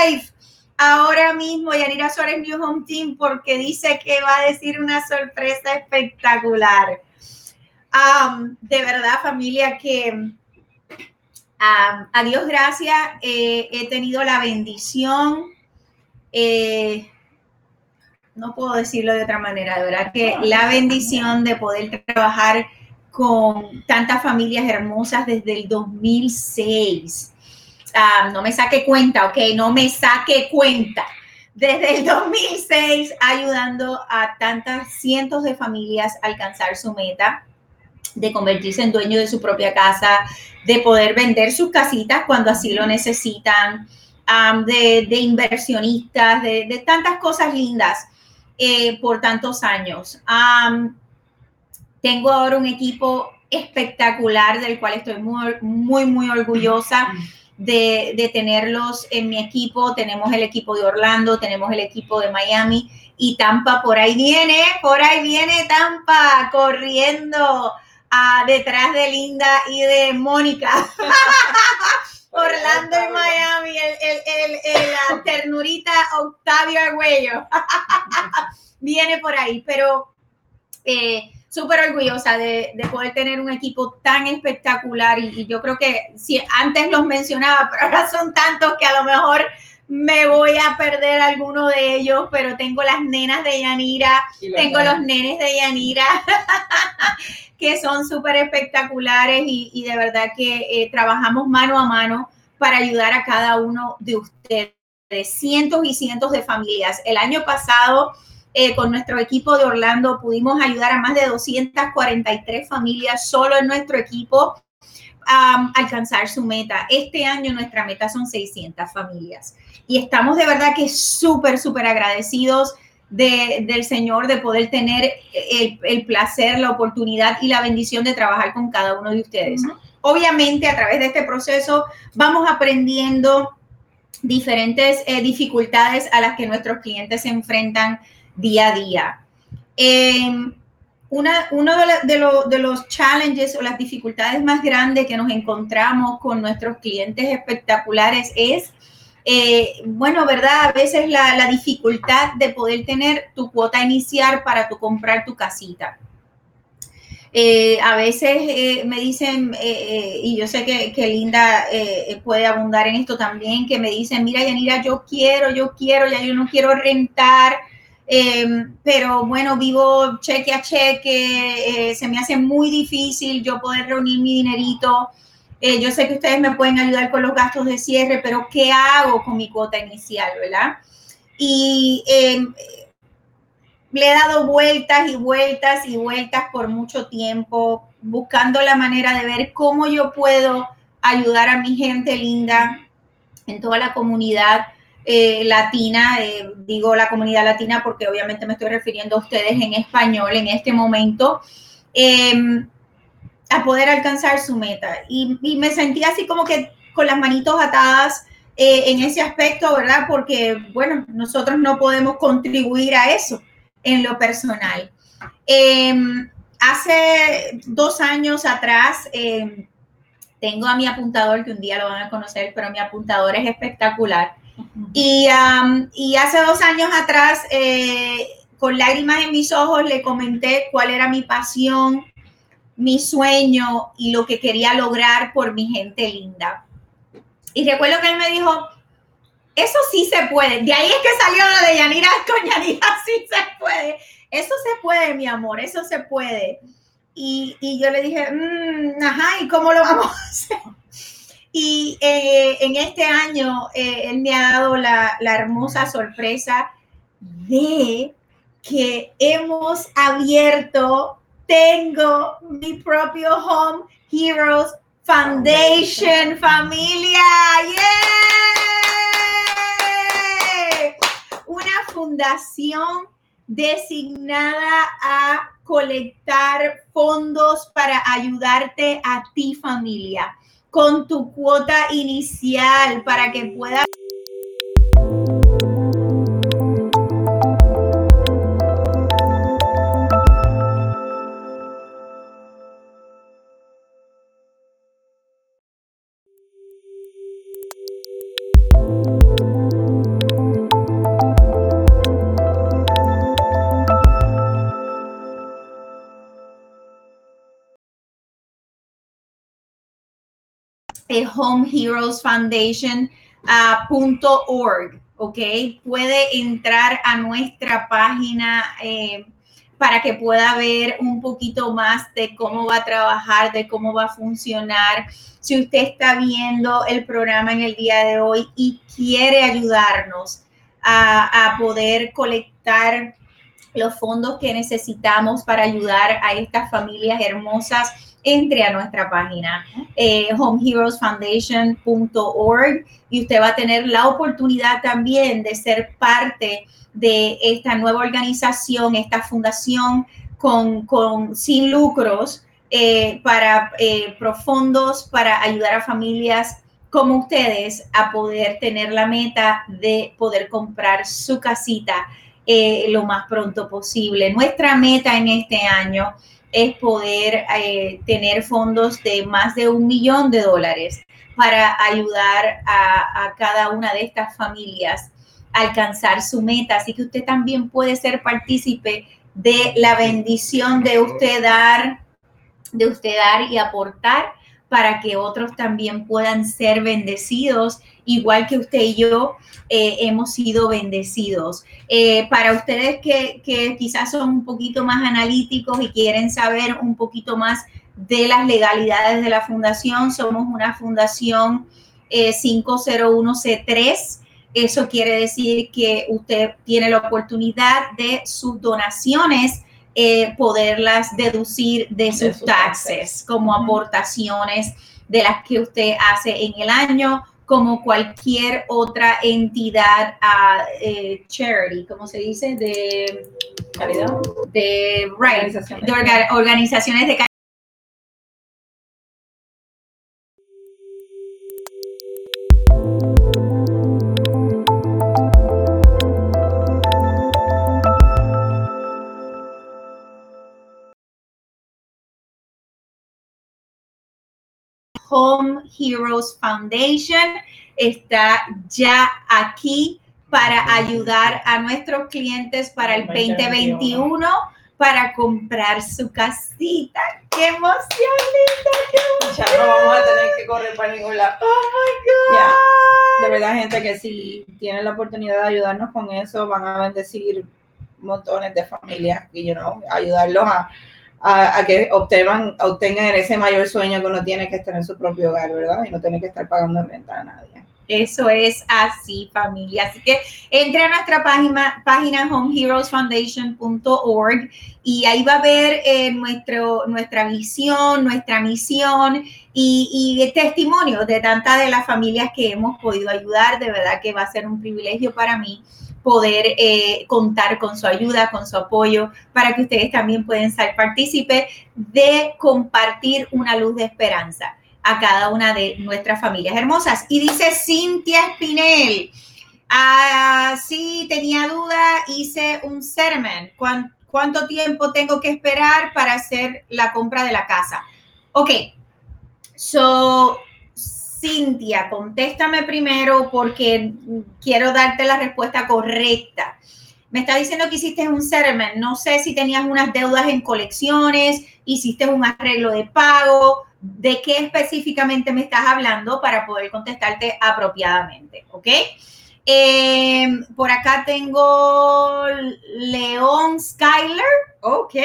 Speaker 1: Live. Ahora mismo, Yanira Suárez New Home Team, porque dice que va a decir una sorpresa espectacular. De verdad, familia, que um, a Dios gracias, eh, he tenido la bendición eh, no puedo decirlo de otra manera, de verdad que la bendición de poder trabajar con tantas familias hermosas desde el 2006. Ah, no me saque cuenta, ok, no me saque cuenta. Desde el (laughs) 2006 ayudando a tantas cientos de familias a alcanzar su meta de convertirse en dueño de su propia casa, de poder vender sus casitas cuando así lo necesitan, de, inversionistas, de, tantas cosas lindas eh, por tantos años. tengo ahora un equipo espectacular del cual estoy muy, muy, muy orgullosa. De, de, tenerlos en mi equipo. Tenemos el equipo de Orlando, tenemos el equipo de Miami y Tampa por ahí viene, por ahí viene Tampa corriendo detrás de Linda y de Mónica. (laughs) Orlando y Miami, el, la ternurita Octavio Arguello. (laughs) Viene por ahí, pero eh, súper orgullosa de, poder tener un equipo tan espectacular y, yo creo que si antes los mencionaba, (laughs) pero ahora son tantos que a lo mejor me voy a perder alguno de ellos, pero tengo las nenas de Yanira, tengo los nenes de Yanira, (laughs) que son súper espectaculares y, de verdad que eh, trabajamos mano a mano para ayudar a cada uno de ustedes, cientos y cientos de familias. El año pasado, eh, con nuestro equipo de Orlando, pudimos ayudar a más de 243 familias solo en nuestro equipo a alcanzar su meta. Este año nuestra meta son 600 familias y estamos de verdad que súper, súper agradecidos del Señor, de poder tener el, placer, la oportunidad y la bendición de trabajar con cada uno de ustedes. Obviamente, a través de este proceso vamos aprendiendo diferentes eh, dificultades a las que nuestros clientes se enfrentan día a día. Em, una, uno de, de, los challenges o las dificultades más grandes que nos encontramos con nuestros clientes espectaculares es eh, bueno, ¿verdad? A veces la, dificultad de poder tener tu cuota inicial para tu comprar tu casita. Eh, a veces eh, me dicen, y yo sé que, que Linda puede abundar en esto también, que me dicen, mira, Yanira, yo quiero, yo quiero, ya yo no quiero rentar, pero bueno, vivo cheque a cheque, se me hace muy difícil yo poder reunir mi dinerito eh, yo sé que ustedes me pueden ayudar con los gastos de cierre, pero ¿qué hago con mi cuota inicial, verdad? Y em, le he dado vueltas y vueltas y vueltas por mucho tiempo, buscando la manera de ver cómo yo puedo ayudar a mi gente linda en toda la comunidad eh, latina, eh, digo la comunidad latina porque obviamente me estoy refiriendo a ustedes en español en este momento. Em, a poder alcanzar su meta. Y, me sentí así como que con las manitos atadas eh, en ese aspecto, ¿verdad? Porque, bueno, nosotros no podemos contribuir a eso en lo personal. Em, hace dos años atrás, em, tengo a mi apuntador, que un día lo van a conocer, pero mi apuntador es espectacular. Y, y hace dos años atrás, eh, con lágrimas en mis ojos, le comenté cuál era mi pasión mi sueño y lo que quería lograr por mi gente linda. Y recuerdo que él me dijo, eso sí se puede. De ahí es que salió lo de Yanira (laughs) con Yanira, sí se puede. Eso se puede, mi amor, eso se puede. Y, yo le dije, mm, ajá, ¿y cómo lo vamos a hacer? Y eh, en este año eh, él me ha dado la, la hermosa sorpresa de que hemos abierto tengo mi propio Home Heroes Foundation, familia. Una fundación designada a colectar fondos para ayudarte a ti familia con tu cuota inicial para que puedas homeheroesfoundation.org. ¿ok? Puede entrar a nuestra página eh, para que pueda ver un poquito más de cómo va a trabajar, de cómo va a funcionar. Si usted está viendo el programa en el día de hoy y quiere ayudarnos a, a poder colectar los fondos que necesitamos para ayudar a estas familias hermosas, entre a nuestra página eh, homeheroesfoundation.org y usted va a tener la oportunidad también de ser parte de esta nueva organización, esta fundación con, con sin lucros eh, para eh, profundos, para ayudar a familias como ustedes a poder tener la meta de poder comprar su casita lo más pronto posible. Nuestra meta en este año es poder eh, tener fondos de más de un millón de dólares para ayudar a, a, cada una de estas familias a alcanzar su meta. Así que usted también puede ser partícipe de la bendición de usted dar, de usted dar y aportar para que otros también puedan ser bendecidos, igual que usted y yo eh, hemos sido bendecidos. Eh, para ustedes que, quizás son un poquito más analíticos y quieren saber un poquito más de las legalidades de la fundación, somos una fundación eh, 501C3. Eso quiere decir que usted tiene la oportunidad de sus donaciones eh, poderlas deducir de, de sus, sus taxes, taxes. como aportaciones de las que usted hace en el año, como cualquier otra entidad uh, eh, charity, como se dice, de de, right, organizaciones. de orga, organizaciones de Home Heroes Foundation está ya aquí para ayudar a nuestros clientes para el 2021 para comprar su casita. ¡Qué emoción, linda! ¡Qué emoción!
Speaker 2: Ya no vamos a tener que correr para ningún lado.
Speaker 1: ¡Oh, my God!
Speaker 2: Yeah. De verdad, gente, que si tienen la oportunidad de ayudarnos con eso, van a bendecir montones de familias y, you know, ayudarlos a a, que obtengan, obtengan ese mayor sueño que uno tiene que estar en su propio hogar, ¿verdad? Y no tener que estar pagando renta a nadie.
Speaker 1: Eso es así, familia. Así que entre a nuestra página, página homeheroesfoundation.org y ahí va a ver eh, nuestro, nuestra visión, nuestra misión y, y testimonio de tantas de las familias que hemos podido ayudar. De verdad que va a ser un privilegio para mí poder eh, contar con su ayuda, con su apoyo, para que ustedes también puedan ser partícipes de compartir una luz de esperanza a cada una de nuestras familias hermosas. Y dice Cintia Espinel, ah, sí, tenía duda, hice un sermon. ¿Cuánto tiempo tengo que esperar para hacer la compra de la casa? Ok, so Cintia, contéstame primero porque quiero darte la respuesta correcta. Me está diciendo que hiciste un settlement. No sé si tenías unas deudas en colecciones, hiciste un arreglo de pago. ¿De qué específicamente me estás hablando para poder contestarte apropiadamente? ¿Ok? Eh, por acá tengo León Skyler. Ok.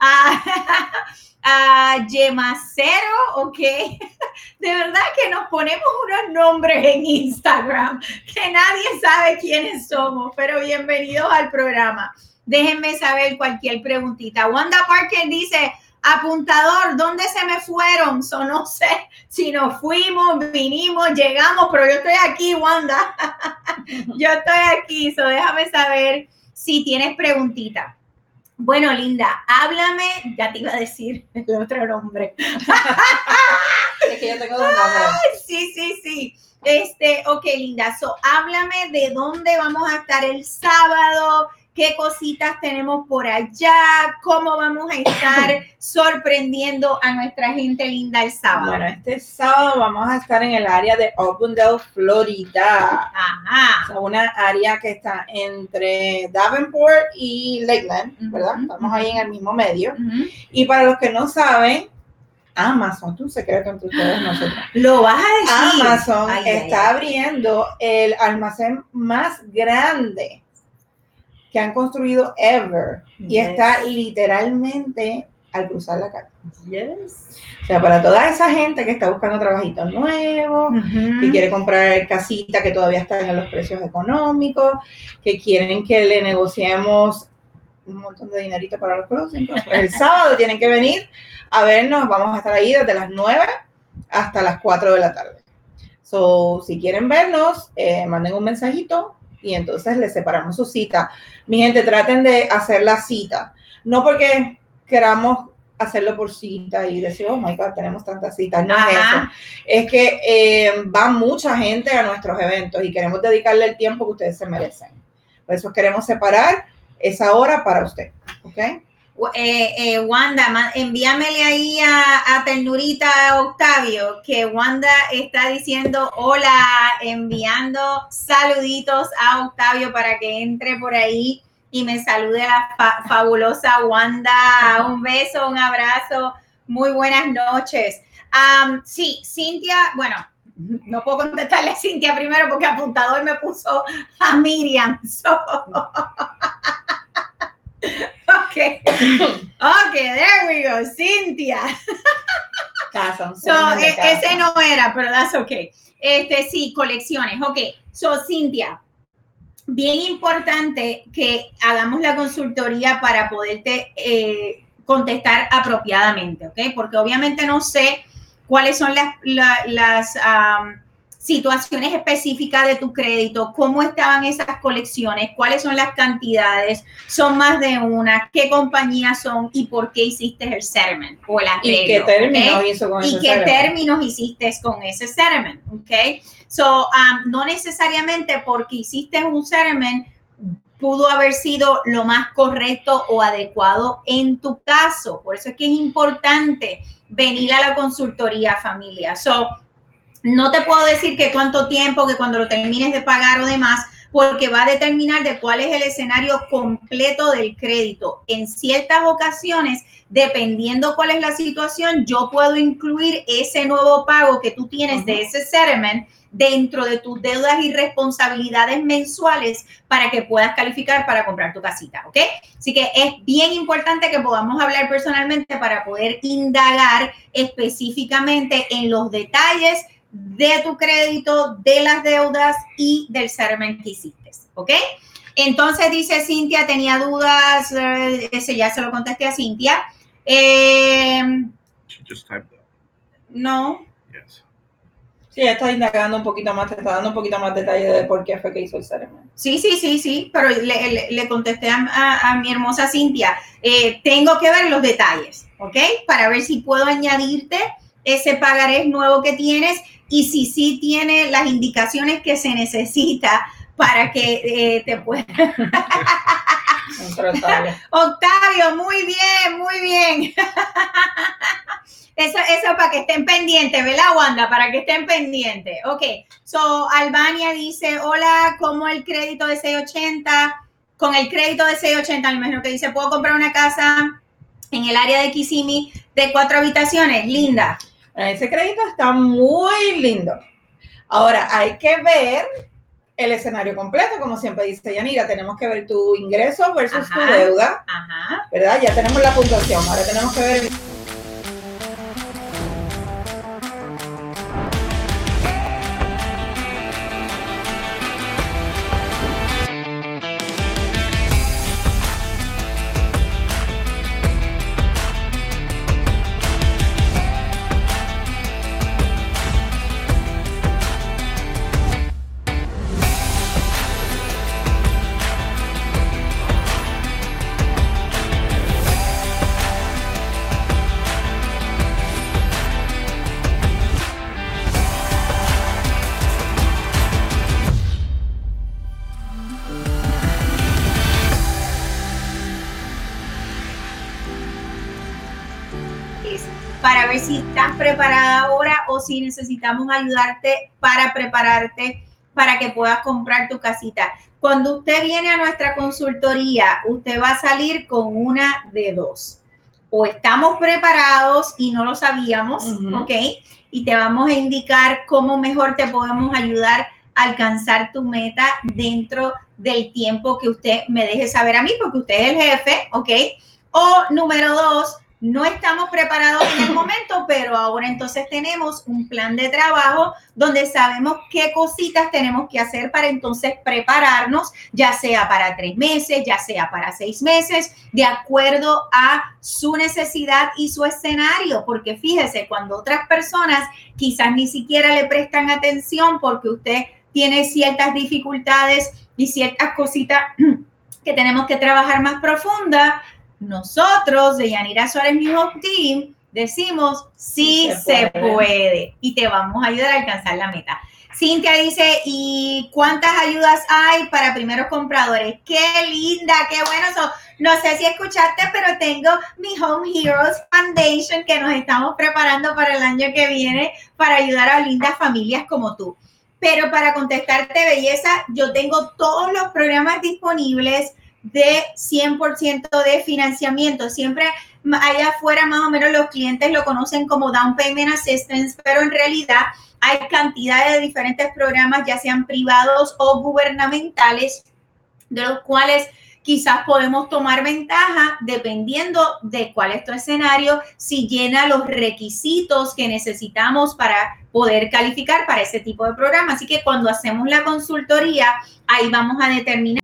Speaker 1: Ah, (laughs) a Yemacero, ok. (laughs) De verdad que nos ponemos unos nombres en Instagram que nadie sabe quiénes somos, pero bienvenidos al programa. Déjenme saber cualquier preguntita. Wanda Parker dice, apuntador, ¿dónde se me fueron? So, no sé si nos fuimos, vinimos, llegamos, pero yo estoy aquí, Wanda. (laughs) yo estoy aquí, so déjame saber si tienes preguntita. Bueno, Linda, háblame, ya te iba a decir el otro nombre. (laughs)
Speaker 2: es que yo tengo dos nombres.
Speaker 1: Sí, sí, sí. Este, ok, Linda, so, háblame de dónde vamos a estar el sábado, qué cositas tenemos por allá, cómo vamos a estar sorprendiendo a nuestra gente linda el sábado.
Speaker 2: Bueno, este sábado vamos a estar en el área de Opendale, Florida.
Speaker 1: Ajá.
Speaker 2: O sea, una área que está entre Davenport y Lakeland, ¿verdad? Uh -huh. Estamos ahí en el mismo medio. Uh -huh. Y para los que no saben, Amazon, tú secreto entre ustedes nosotros.
Speaker 1: Lo vas a decir.
Speaker 2: Amazon
Speaker 1: Ay, ay,
Speaker 2: está
Speaker 1: ay.
Speaker 2: abriendo el almacén más grande que han construido ever y está literalmente al cruzar la calle.
Speaker 1: Yes.
Speaker 2: O sea, para toda esa gente que está buscando trabajitos nuevos, que quiere comprar casita que todavía están en los precios económicos, que quieren que le negociemos un montón de dinerito para los closings, pues el (laughs) sábado tienen que venir a vernos, vamos a estar ahí desde las 9 hasta las 4 de la tarde. So, si quieren vernos, eh, manden un mensajito y entonces les separamos su cita. Mi gente, traten de hacer la cita. No porque queramos hacerlo por cita y decir, oh my God, tenemos tantas citas. No es eso es que eh, va mucha gente a nuestros eventos y queremos dedicarle el tiempo que ustedes se merecen. Por eso queremos separar esa hora para usted. ¿Ok?
Speaker 1: Eh, eh, Wanda, envíamele ahí a, a Octavio, que Wanda está diciendo hola, enviando saluditos a Octavio para que entre por ahí y me salude la fa- fabulosa Wanda. Un beso, un abrazo, muy buenas noches. Sí, Cintia, bueno, no puedo contestarle a Cintia primero porque apuntador me puso a Miriam. (laughs) ok. Ok, there we go, Cintia.
Speaker 2: Casa,
Speaker 1: So, e- ese no era, pero that's okay. Este, sí, colecciones. Ok, so, Cintia, bien importante que hagamos la consultoría para poderte eh, contestar apropiadamente, ¿ok? Porque obviamente no sé cuáles son las, la- las situaciones específicas de tu crédito, cómo estaban esas colecciones, cuáles son las cantidades, son más de una, qué compañías son y por qué hiciste el settlement o el arreglo.
Speaker 2: ¿Y qué términos hizo con
Speaker 1: y
Speaker 2: ese
Speaker 1: qué términos hiciste con ese settlement, ¿ok? So, um, no necesariamente porque hiciste un settlement pudo haber sido lo más correcto o adecuado en tu caso. Por eso es que es importante venir a la consultoría familia. So, no te puedo decir que cuánto tiempo, que cuando lo termines de pagar o demás, porque va a determinar de cuál es el escenario completo del crédito. En ciertas ocasiones, dependiendo cuál es la situación, yo puedo incluir ese nuevo pago que tú tienes de ese settlement dentro de tus deudas y responsabilidades mensuales para que puedas calificar para comprar tu casita, ¿ok? Así que es bien importante que podamos hablar personalmente para poder indagar específicamente en los detalles de tu crédito, de las deudas y del settlement que hiciste, ¿ok? Entonces dice Cintia, tenía dudas, eh, ese ya se lo contesté a Cintia. Eh,
Speaker 3: Just type that.
Speaker 1: no,
Speaker 3: Yes.
Speaker 2: Sí, ya está indagando un poquito más, te está dando un poquito más detalle de por qué fue que hizo el settlement.
Speaker 1: Sí, sí, sí, sí, pero le, le- le contesté a, a- a mi hermosa Cintia, eh, tengo que ver los detalles, ¿ok? Para ver si puedo añadirte ese pagarés nuevo que tienes y si sí tiene las indicaciones que se necesita para que eh, te pueda... (laughs) Octavio, muy bien, muy bien. (laughs) Eso, eso para que estén pendientes, ¿verdad, Wanda? Para que estén pendientes. Ok, so Albania dice, hola, ¿cómo el crédito de 680? Con el crédito de 680, me imagino que dice, ¿puedo comprar una casa en el área de Kissimmee de cuatro habitaciones? Linda.
Speaker 2: Ese crédito está muy lindo. Ahora, hay que ver el escenario completo, como siempre dice Yanira, tenemos que ver tu ingreso versus tu deuda,
Speaker 1: Ajá.
Speaker 2: ¿verdad? Ya tenemos la puntuación, ahora tenemos que ver
Speaker 1: si necesitamos ayudarte para prepararte para que puedas comprar tu casita. Cuando usted viene a nuestra consultoría, usted va a salir con una de dos. o estamos preparados y no lo sabíamos. ¿ok? Y te vamos a indicar cómo mejor te podemos ayudar a alcanzar tu meta dentro del tiempo que usted me deje saber a mí, porque usted es el jefe, ¿ok? O número dos, no estamos preparados en el (coughs) momento, pero ahora entonces tenemos un plan de trabajo donde sabemos qué cositas tenemos que hacer para entonces prepararnos, ya sea para tres meses, ya sea para seis meses, de acuerdo a su necesidad y su escenario, porque fíjese, cuando otras personas quizás ni siquiera le prestan atención porque usted tiene ciertas dificultades y ciertas cositas (clears throat) que tenemos que trabajar más profunda, nosotros de Yanira Suárez New Hope Team decimos sí,
Speaker 2: Sí se puede.
Speaker 1: puede. y te vamos a ayudar a alcanzar la meta. Cintia dice, ¿y cuántas ayudas hay para primeros compradores? Qué linda, qué bueno. So, no sé si escuchaste, pero tengo mi Home Heroes Foundation que nos estamos preparando para el año que viene para ayudar a lindas familias como tú. Pero para contestarte, belleza, yo tengo todos los programas disponibles de 100% de financiamiento. Siempre allá afuera más o menos los clientes lo conocen como Down Payment Assistance, pero en realidad hay cantidades de diferentes programas, ya sean privados o gubernamentales, de los cuales quizás podemos tomar ventaja dependiendo de cuál es tu escenario, si llena los requisitos que necesitamos para poder calificar para ese tipo de programa. Así que cuando hacemos la consultoría, ahí vamos a determinar.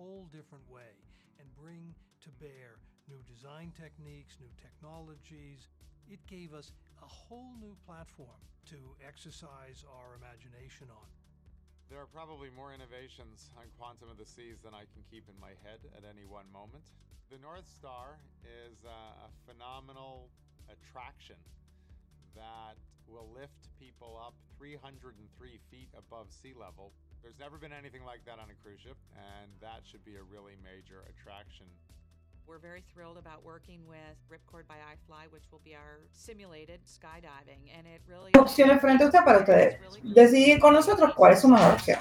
Speaker 3: Whole different way and bring to bear new design techniques, new technologies. It gave us a whole new platform to exercise our imagination on.
Speaker 4: There are probably more innovations on Quantum of the Seas than I can keep in my head at any one moment. The North Star is a phenomenal attraction that will lift people up 303 feet above sea level. There's never been anything like that on a cruise ship, and that should be a really major attraction.
Speaker 5: We're very thrilled about working with Ripcord by iFly, which will be our simulated skydiving, and it really
Speaker 2: Opciones frente a usted para usted decidir con nosotros cuál es su mejor opción.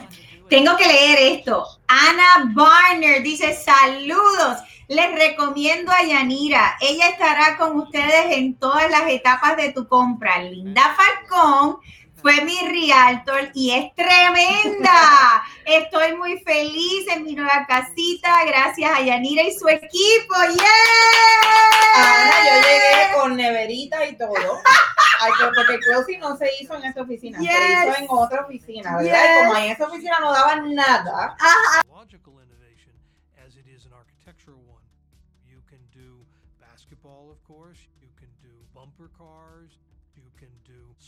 Speaker 1: Tengo que leer esto. Ana Barner dice saludos. Les recomiendo a Yanira. Ella estará con ustedes en todas las etapas de tu compra. Linda Falcón fue mi realtor y es tremenda. (laughs) Estoy muy feliz en mi nueva casita gracias a Yanira y su equipo.
Speaker 2: Ana, yo
Speaker 1: ¡Yeah!
Speaker 2: llegué con neverita y todo. Porque el closing no se hizo en esta oficina, se
Speaker 1: Yes.
Speaker 2: hizo en otra oficina, ¿verdad? Y como en esa oficina no daban nada,
Speaker 3: Logical innovation as it is an architectural one. You can do basketball, of course. You can do bumper cars.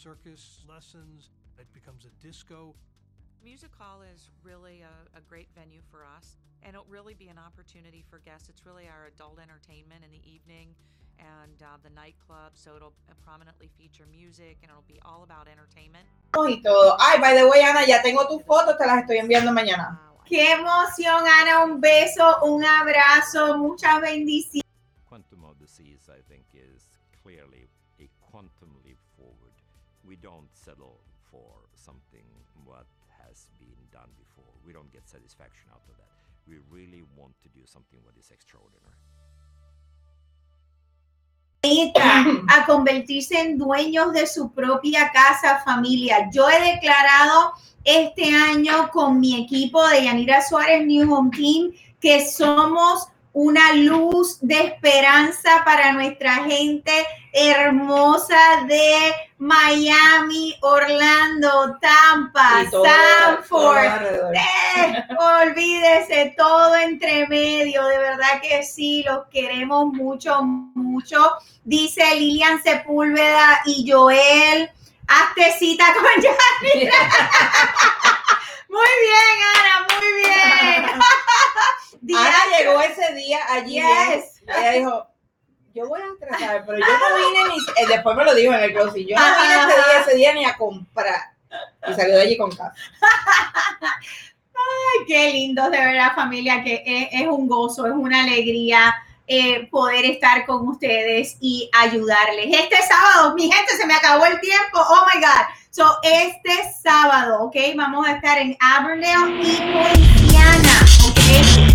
Speaker 3: You can do circus lessons. It becomes a disco.
Speaker 5: Music Hall is really a, a great venue for us, and it'll really be an opportunity for guests. It's really our adult entertainment in the evening and uh, the nightclub, so it'll uh, prominently feature music and it'll be all about entertainment.
Speaker 2: y todo. Ay, by the way, Ana, ya tengo tus fotos, te las estoy enviando mañana.
Speaker 5: Uh,
Speaker 1: Qué emoción, Ana. Un beso, un abrazo, muchas bendiciones.
Speaker 6: Quantum of the Seas, I think, is clearly a quantum leap forward. We don't settle for something what has been done before. We don't get satisfaction out of that. We really want to do something what is extraordinary.
Speaker 1: a convertirse en dueños de su propia casa, familia. Yo he declarado este año con mi equipo de Yanira Suárez New Home Team que somos una luz de esperanza para nuestra gente hermosa de Miami, Orlando, Tampa, Sanford, eh, olvídese todo entre medio, de verdad que sí, los queremos mucho, mucho. Dice Lilian Sepúlveda y Joel, hazte cita con (laughs) Yanira. muy bien, Ana, muy bien. (laughs)
Speaker 2: Ana
Speaker 1: Diana,
Speaker 2: llegó ese día allí.
Speaker 1: Yes.
Speaker 2: Ella dijo, yo voy a estresar, pero yo no vine ni, eh, después me lo dijo en el closing, yo no vine ese día, ese día ni a comprar. Y salió de allí con casa. (laughs)
Speaker 1: Ay, qué lindo, de verdad, familia, que es, es un gozo, es una alegría eh, poder estar con ustedes y ayudarles. Este sábado, mi gente, se me acabó el tiempo. Oh my God. So, este sábado, ¿ok? Vamos a estar en Avondale y Poinciana, ¿ok?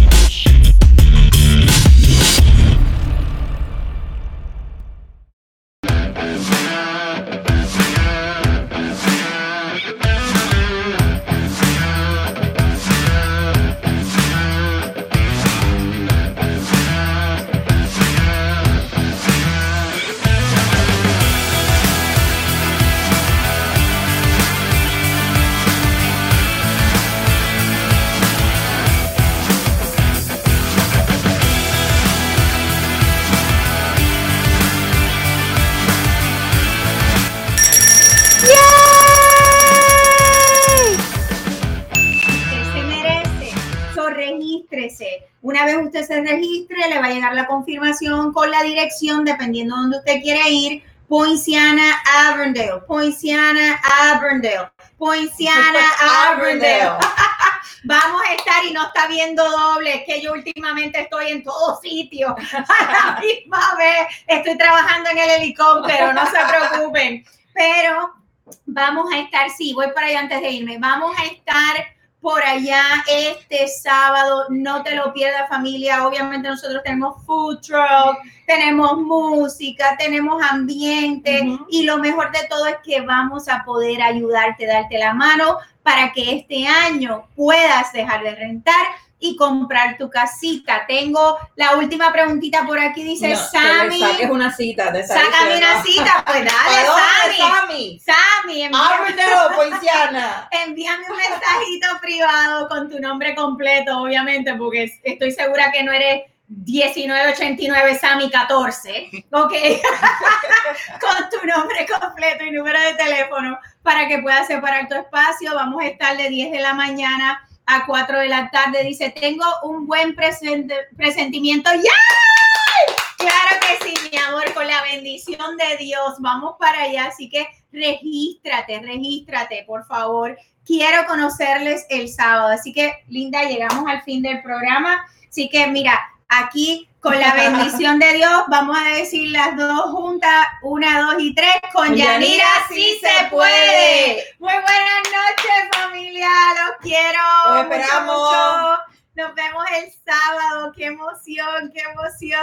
Speaker 1: Confirmación con la dirección, dependiendo de donde usted quiere ir. Poinciana, Avondale, Poinciana, Avondale, Poinciana, Avondale. (laughs) Vamos a estar y no está viendo doble, es que yo últimamente estoy en todos sitios (laughs) a la misma vez. Estoy trabajando en el helicóptero, no se preocupen. Pero vamos a estar, sí, voy para allá antes de irme. Vamos a estar por allá este sábado. No te lo pierdas, familia. Obviamente nosotros tenemos food truck, tenemos música, tenemos ambiente y lo mejor de todo es que vamos a poder ayudarte, darte la mano para que este año puedas dejar de rentar y comprar tu casita. Tengo la última preguntita por aquí, dice
Speaker 2: No,
Speaker 1: Sammy.
Speaker 2: saques una cita.
Speaker 1: Sácame una cita, pues (laughs) dale,
Speaker 2: ¿Para dónde,
Speaker 1: Sammy.
Speaker 2: Sammy?
Speaker 1: Sammy, envíame, (laughs) envíame un mensajito privado con tu nombre completo, obviamente, porque estoy segura que no eres 1989 Sammy 14, ¿ok? (laughs) con tu nombre completo y número de teléfono para que puedas separar tu espacio. Vamos a estar de 10 de la mañana a 4 de la tarde. Dice, tengo un buen presente- presentimiento. ¡Ya! Claro que sí, mi amor, con la bendición de Dios. Vamos para allá, así que regístrate, regístrate, por favor. Quiero conocerles el sábado. Así que, Linda, llegamos al fin del programa. Así que, mira, aquí con la bendición de Dios, vamos a decir las dos juntas, una, dos y tres, con Yanira sí se puede. Muy buenas noches, familia, los quiero.
Speaker 2: Los
Speaker 1: mucho,
Speaker 2: esperamos.
Speaker 1: mucho. Nos vemos el sábado, qué emoción, qué emoción.